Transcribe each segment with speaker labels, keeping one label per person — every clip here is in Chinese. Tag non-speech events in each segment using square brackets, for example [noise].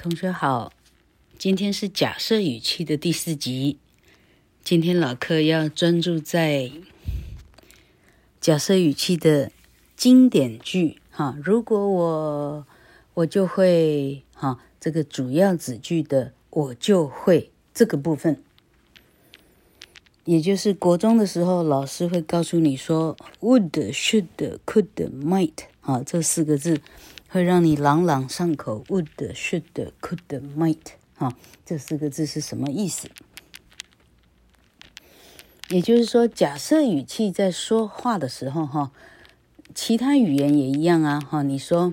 Speaker 1: 同学好，今天是假设语气的第四集。今天老课要专注在假设语气的经典句哈。如果我我就会哈，这个主要子句的我就会这个部分，也就是国中的时候，老师会告诉你说 would, should, could, might 啊这四个字。会让你朗朗上口，would, should, could, might，哈，这四个字是什么意思？也就是说，假设语气在说话的时候，哈，其他语言也一样啊，哈，你说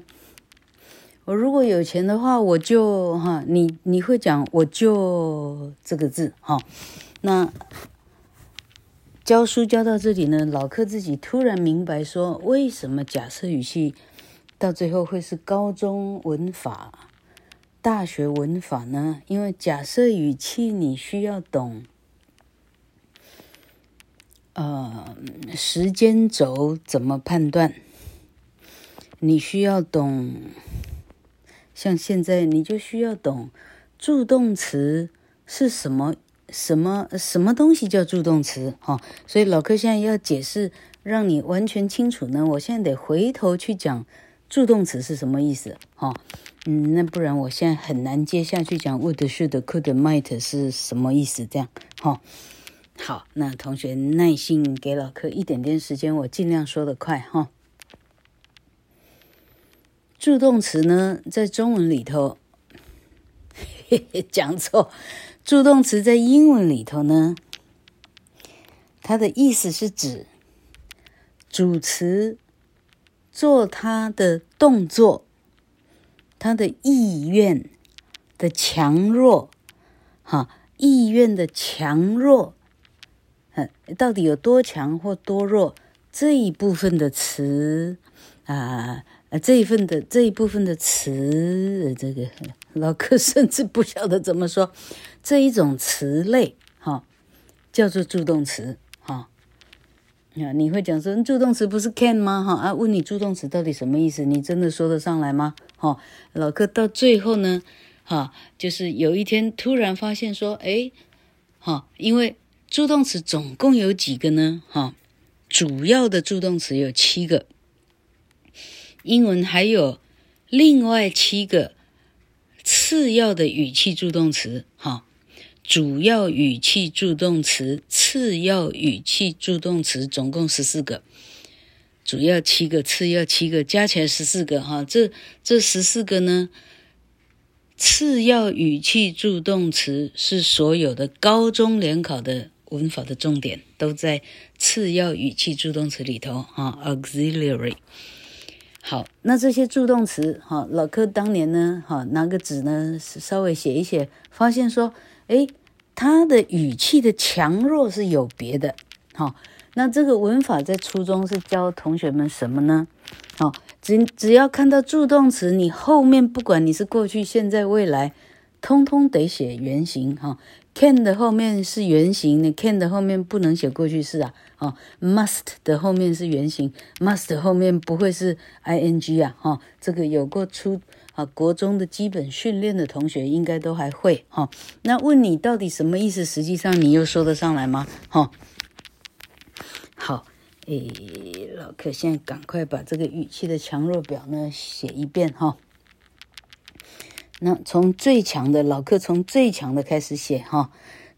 Speaker 1: 我如果有钱的话，我就哈，你你会讲我就这个字，哈，那教书教到这里呢，老课自己突然明白说，为什么假设语气？到最后会是高中文法、大学文法呢？因为假设语气你需要懂，呃，时间轴怎么判断？你需要懂，像现在你就需要懂助动词是什么？什么什么东西叫助动词？哈、哦，所以老柯现在要解释，让你完全清楚呢。我现在得回头去讲。助动词是什么意思？哈、哦，嗯，那不然我现在很难接下去讲 would、should、could、might 是什么意思？这样，哈、哦，好，那同学耐心给老柯一点点时间，我尽量说得快，哈、哦。助动词呢，在中文里头，嘿嘿，讲错，助动词在英文里头呢，它的意思是指主词。做他的动作，他的意愿的强弱，哈，意愿的强弱，嗯，到底有多强或多弱？这一部分的词啊，这一份的这一部分的词，这个 [laughs] 老柯甚至不晓得怎么说，这一种词类，哈，叫做助动词。啊，你会讲说助动词不是 can 吗？哈啊，问你助动词到底什么意思？你真的说得上来吗？哈，老柯到最后呢，哈，就是有一天突然发现说，诶，哈，因为助动词总共有几个呢？哈，主要的助动词有七个，英文还有另外七个次要的语气助动词，哈。主要语气助动词、次要语气助动词，总共十四个，主要七个，次要七个，加起来十四个。哈，这这十四个呢，次要语气助动词是所有的高中联考的文法的重点，都在次要语气助动词里头。哈，auxiliary。好，那这些助动词，哈，老柯当年呢，哈，拿个纸呢，稍微写一写，发现说。诶，它的语气的强弱是有别的。好，那这个文法在初中是教同学们什么呢？好，只只要看到助动词，你后面不管你是过去、现在、未来，通通得写原形。哈，can 的后面是原形，你 can 的后面不能写过去式啊。哦，must 的后面是原形，must 后面不会是 ing 啊。哈，这个有过初。啊，国中的基本训练的同学应该都还会哈。那问你到底什么意思？实际上你又说得上来吗？哈，好，诶，老客现在赶快把这个语气的强弱表呢写一遍哈。那从最强的，老客从最强的开始写哈。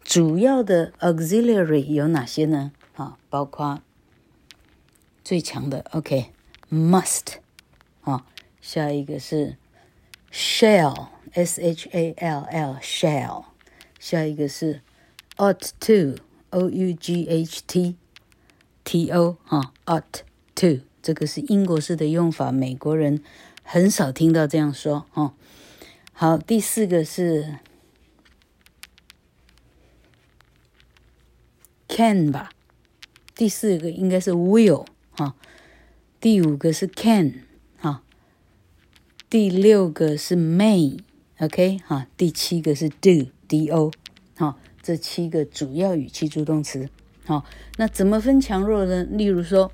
Speaker 1: 主要的 auxiliary 有哪些呢？啊，包括最强的 OK，must，啊，下一个是。shall s h a l l shall，下一个是 ought to o u g h t t o 哈 ought to 这个是英国式的用法，美国人很少听到这样说哈。好，第四个是 can 吧，第四个应该是 will 哈，第五个是 can。 第六个是 may，OK，哈，第七个是 do，D-O，好，这七个主要语气助动词，好，那怎么分强弱呢？例如说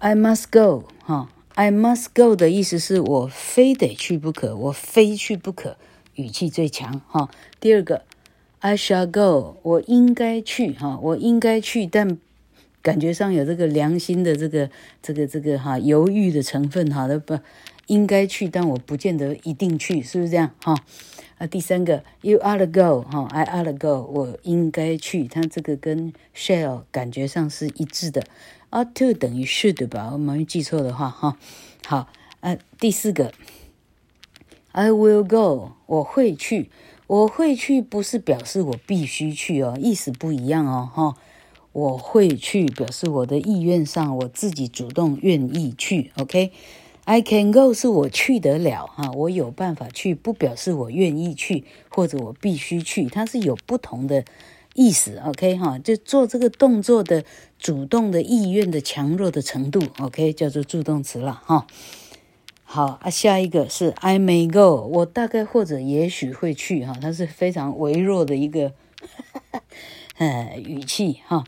Speaker 1: ，I must go，哈 I must go 的意思是我非得去不可，我非去不可，语气最强哈。第二个，I shall go，我应该去哈，我应该去，但感觉上有这个良心的这个这个这个哈犹豫的成分哈，都不应该去，但我不见得一定去，是不是这样哈？啊，第三个，You ought to go 哈，I ought to go，我应该去，它这个跟 shall 感觉上是一致的。ought to 等于 should 吧？我没记错的话，哈，好，啊，第四个，I will go，我会去，我会去，不是表示我必须去哦，意思不一样哦，哈，我会去，表示我的意愿上，我自己主动愿意去，OK，I can go 是我去得了，哈，我有办法去，不表示我愿意去或者我必须去，它是有不同的。意思，OK 哈，就做这个动作的主动的意愿的强弱的程度，OK 叫做助动词了哈。好啊，下一个是 I may go，我大概或者也许会去哈，它是非常微弱的一个 [laughs] 呃语气哈。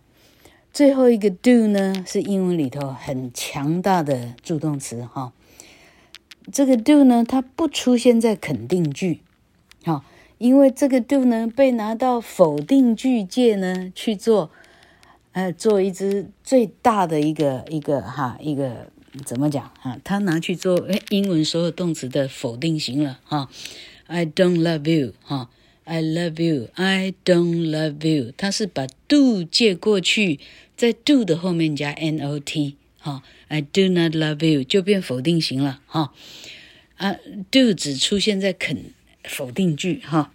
Speaker 1: 最后一个 do 呢是英文里头很强大的助动词哈。这个 do 呢，它不出现在肯定句，好。因为这个 do 呢，被拿到否定句界呢去做，呃，做一只最大的一个一个哈一个怎么讲哈？它拿去做英文所有动词的否定型了哈。I don't love you 哈，I love you，I don't love you，它是把 do 借过去，在 do 的后面加 not 哈，I do not love you 就变否定型了哈。啊，do 只出现在肯。否定句哈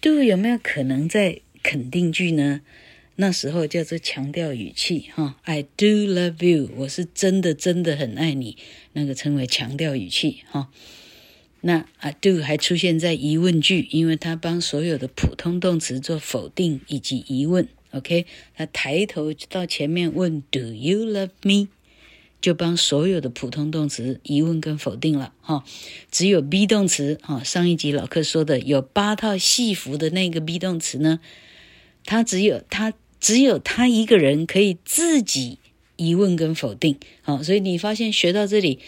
Speaker 1: ，do 有没有可能在肯定句呢？那时候叫做强调语气哈，I do love you，我是真的真的很爱你，那个称为强调语气哈。那啊，do 还出现在疑问句，因为它帮所有的普通动词做否定以及疑问。OK，他抬头到前面问 Do you love me？就帮所有的普通动词疑问跟否定了哈，只有 be 动词哈，上一集老课说的有八套戏服的那个 be 动词呢，他只有他只有他一个人可以自己疑问跟否定，好，所以你发现学到这里。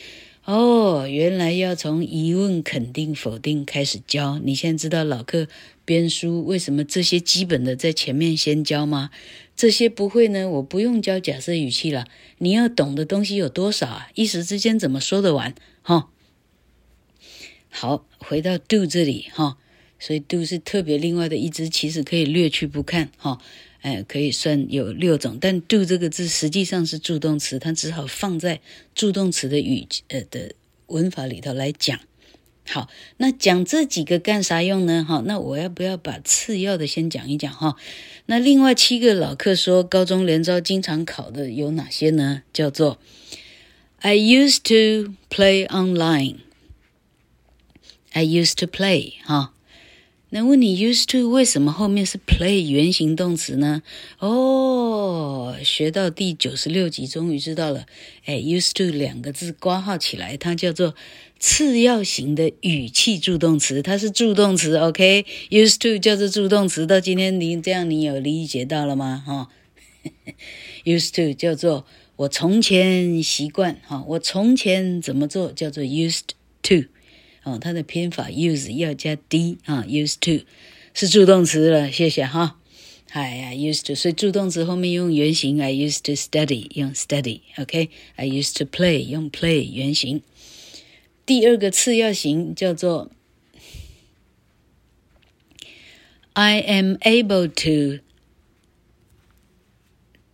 Speaker 1: 哦，原来要从疑问、肯定、否定开始教。你现在知道老课编书为什么这些基本的在前面先教吗？这些不会呢，我不用教假设语气了。你要懂的东西有多少啊？一时之间怎么说得完？哈、好，回到 do 这里哈、所以 do 是特别另外的一支，其实可以略去不看哈。哎，可以算有六种，但 do 这个字实际上是助动词，它只好放在助动词的语呃的文法里头来讲。好，那讲这几个干啥用呢？哈，那我要不要把次要的先讲一讲哈？那另外七个老客说高中联招经常考的有哪些呢？叫做 I used to play online。I used to play 哈。那问你 used to 为什么后面是 play 原形动词呢？哦，学到第九十六集终于知道了。哎，used to 两个字括号起来，它叫做次要型的语气助动词，它是助动词。OK，used to 叫做助动词。到今天你这样，你有理解到了吗？哈，[laughs] used to 叫做我从前习惯，哈，我从前怎么做叫做 used to。哦，它的拼法 use 要加 d 啊，used to 是助动词了，谢谢哈。哎呀，used to，所以助动词后面用原形，I used to study 用 study，OK，I used to play 用 play 原形。第二个次要型叫做 I am able to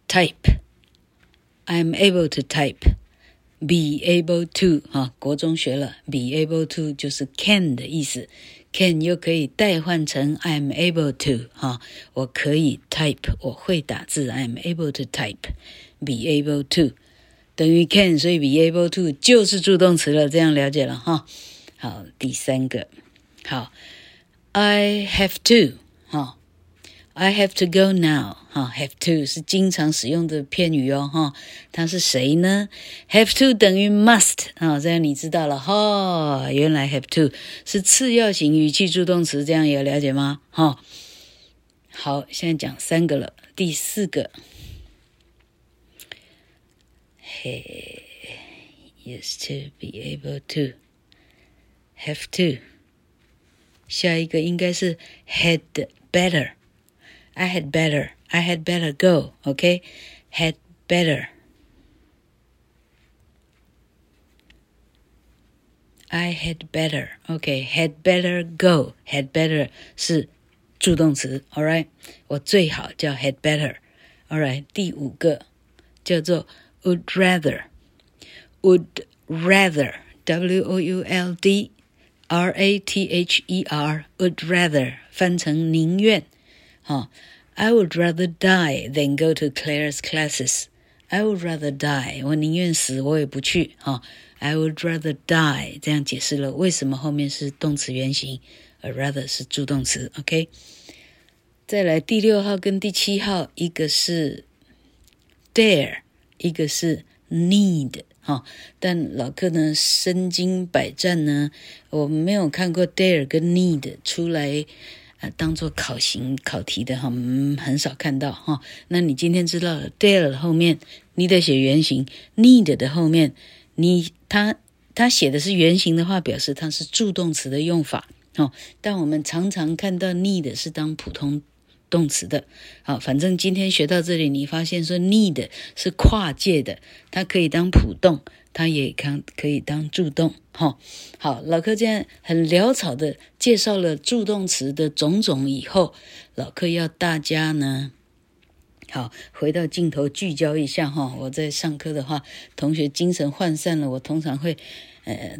Speaker 1: type，I am able to type。Be able to 哈，国中学了，be able to 就是 can 的意思，can 又可以代换成 I'm able to 哈，我可以 type，我会打字，I'm able to type，be able to 等于 can，所以 be able to 就是助动词了，这样了解了哈。好，第三个，好，I have to 哈。I have to go now，哈，have to 是经常使用的片语哦，哈，它是谁呢？have to 等于 must，啊，这样你知道了哈，原来 have to 是次要型语气助动词，这样有了解吗？哈，好，现在讲三个了，第四个，嘿，Yes, to be able to, have to。下一个应该是 had better。I had better, I had better go. OK, had better. I had better. OK, had better go. Had better 是助动词。All right，我最好叫 had better。All right，第五个叫做 would rather。would rather, W O U L D R A T H E R, would rather 翻成宁愿， 哈，I would rather die than go to Claire's classes. I would rather die，我宁愿死，我也不去，哈，I would rather die，这样解释了为什么后面是动词原形，而 rather 是助动词，OK。再来第六号跟第七号，一个是 dare，一个是 need。哈，但老克呢，身经百战呢，我没有看过 dare 跟 need 出来，呃，当做考型考题的哈，很少看到哈。那你今天知道了 dare 的后面，你得写原形；need 的后面，你他他写的是原形的话，表示它是助动词的用法哦。但我们常常看到 need 是当普通。动词的，好，反正今天学到这里，你发现说 need 是跨界的，它可以当普动，它也可可以当助动，哈，好，老柯这样很潦草的介绍了助动词的种种以后，老柯要大家呢，好，回到镜头聚焦一下哈，我在上课的话，同学精神涣散了，我通常会，呃，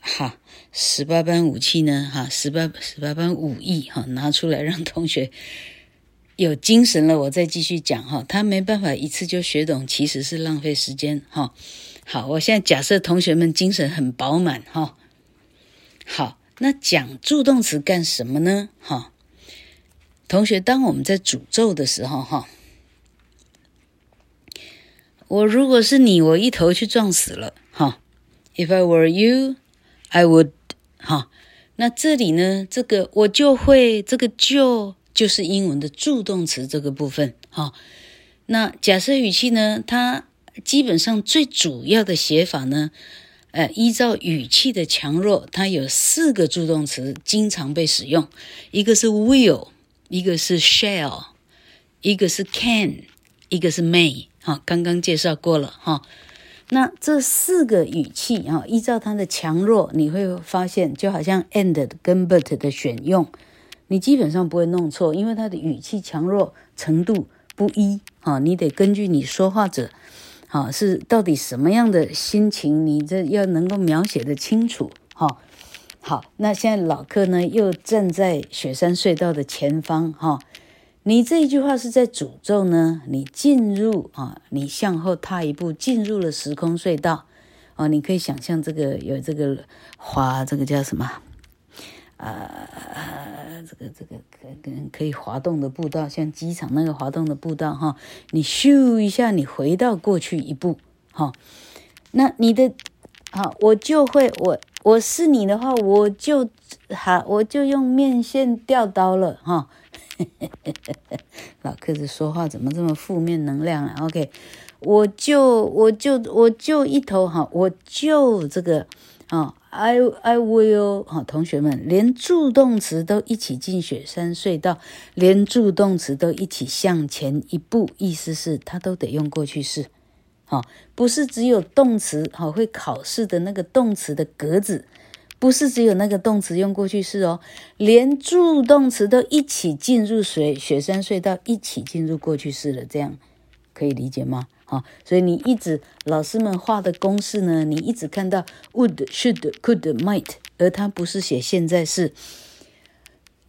Speaker 1: 哈，十八般武器呢，哈，十八十八般武艺哈，拿出来让同学。有精神了，我再继续讲哈。他没办法一次就学懂，其实是浪费时间哈。好，我现在假设同学们精神很饱满哈。好，那讲助动词干什么呢？哈，同学，当我们在诅咒的时候哈，我如果是你，我一头去撞死了哈。If I were you, I would 哈。那这里呢，这个我就会这个就。就是英文的助动词这个部分，哈。那假设语气呢？它基本上最主要的写法呢，呃，依照语气的强弱，它有四个助动词经常被使用，一个是 will，一个是 shall，一个是 can，一个是 may，哈，刚刚介绍过了，哈。那这四个语气啊，依照它的强弱，你会发现，就好像 and 跟 but 的选用。你基本上不会弄错，因为它的语气强弱程度不一啊，你得根据你说话者，啊，是到底什么样的心情，你这要能够描写得清楚哈。好，那现在老克呢又站在雪山隧道的前方哈，你这一句话是在诅咒呢？你进入啊，你向后踏一步，进入了时空隧道啊，你可以想象这个有这个滑，这个叫什么？呃，这个这个可可以滑动的步道，像机场那个滑动的步道哈，你咻一下，你回到过去一步哈，那你的好，我就会我我是你的话，我就好，我就用面线吊刀了哈。[laughs] 老客子说话怎么这么负面能量啊？OK，我就我就我就一头哈，我就这个啊。I I will 好，同学们，连助动词都一起进雪山隧道，连助动词都一起向前一步，意思是它都得用过去式，好，不是只有动词好会考试的那个动词的格子，不是只有那个动词用过去式哦，连助动词都一起进入水雪山隧道，一起进入过去式了，这样可以理解吗？啊，所以你一直老师们画的公式呢，你一直看到 would、should、could、might，而它不是写现在式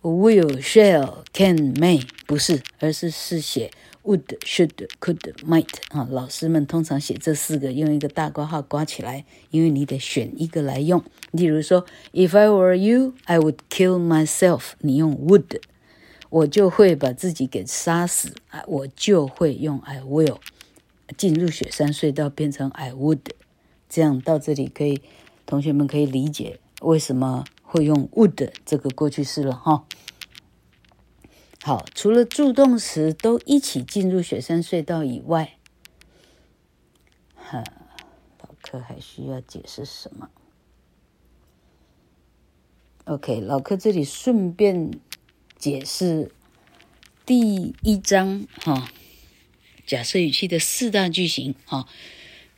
Speaker 1: will、shall、can、may，不是，而是是写 would、should、could、might。啊，老师们通常写这四个，用一个大括号括起来，因为你得选一个来用。例如说，If I were you, I would kill myself。你用 would，我就会把自己给杀死啊，我就会用 I will。进入雪山隧道变成 I would，这样到这里可以，同学们可以理解为什么会用 would 这个过去式了哈。好，除了助动词都一起进入雪山隧道以外，哈，老柯还需要解释什么？OK，老柯这里顺便解释第一章哈，假设语气的四大句型哈。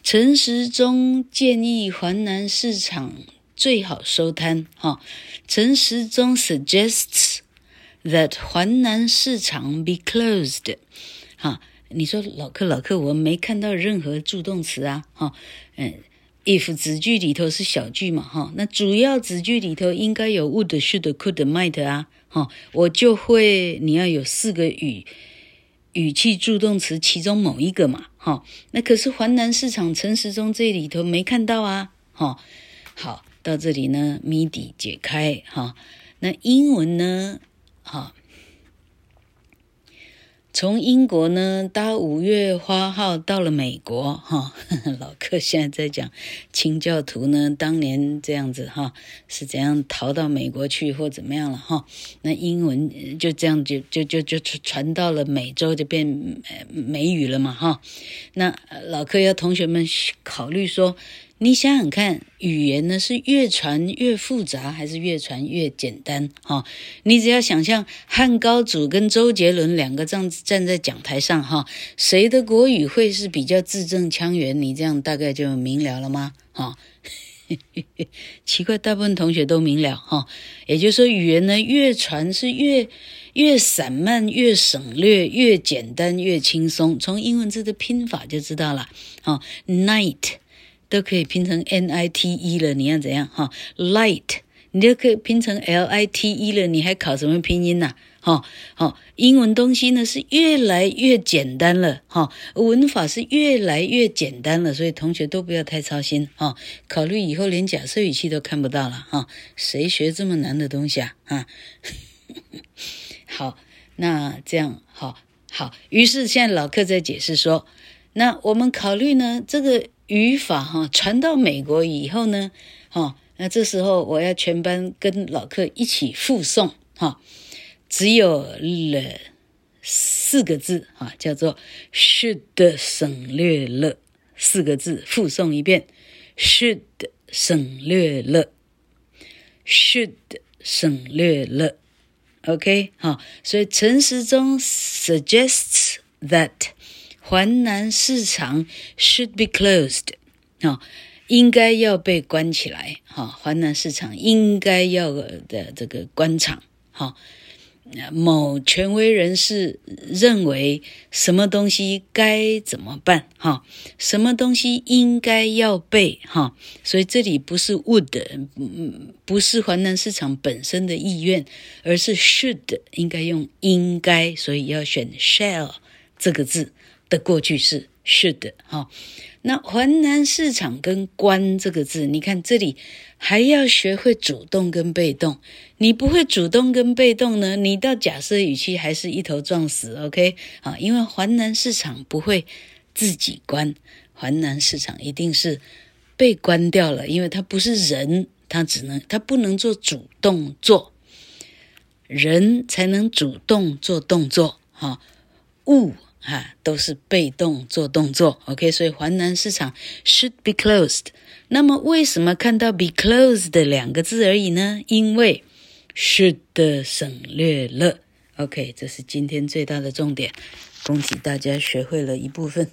Speaker 1: 陈时中建议环南市场最好收摊哈。陈时中 suggests that 环南市场 be closed 哈。你说老客老客，我没看到任何助动词啊，哈，嗯，if 子句里头是小句嘛，哈，那主要子句里头应该有 would、should、could、might 啊，哈，我就会你要有四个语语气助动词其中某一个嘛，哈，那可是环南市场陈时中这里头没看到啊，哈，好，到这里呢谜底解开，哈，那英文呢，哈。从英国呢搭五月花号到了美国哈，[laughs] 老柯现在在讲清教徒呢当年这样子哈是怎样逃到美国去或怎么样了哈，那英文就这样就就就就传到了美洲就变美语了嘛哈，那老柯要同学们考虑说。你想想看，语言呢是越传越复杂，还是越传越简单？哈、你只要想象汉高祖跟周杰伦两个站站在讲台上，哈、谁的国语会是比较字正腔圆？你这样大概就明了了吗？哈、哦，[laughs] 奇怪，大部分同学都明了哈、也就是说，语言呢越传是越越散漫、越省略、越简单、越轻松。从英文字的拼法就知道了。哈、哦，night。都可以拼成 N I T E 了，你要怎样哈？Light，你就可以拼成 L I T E 了，你还考什么拼音呐？哈，好，英文东西呢是越来越简单了，哈，文法是越来越简单了，所以同学都不要太操心，哈，考虑以后连假设语气都看不到了，哈，谁学这么难的东西啊？啊，[laughs] 好，那这样，好，好，于是现在老客在解释说，那我们考虑呢这个。语法哈传到美国以后呢，哈，那这时候我要全班跟老客一起复诵哈，只有了四个字哈，叫做 should 省略了四个字，复诵一遍，should 省略了，should 省略了，OK 哈，所以陈时中 suggests that。环南市场 should be closed，啊，应该要被关起来，哈，环南市场应该要的这个关场，哈，某权威人士认为什么东西该怎么办，哈，什么东西应该要被，哈，所以这里不是 would，嗯不是环南市场本身的意愿，而是 should，应该用应该，所以要选 shall 这个字。的过去式 should 哈，那环南市场跟关这个字，你看这里还要学会主动跟被动。你不会主动跟被动呢，你到假设语气还是一头撞死。OK 啊，因为环南市场不会自己关，环南市场一定是被关掉了，因为它不是人，它只能它不能做主动做，人才能主动做动作哈，物。哈，都是被动做动作，OK，所以华南市场 should be closed。那么为什么看到 be closed 的两个字而已呢？因为 should 省略了，OK，这是今天最大的重点。恭喜大家学会了一部分。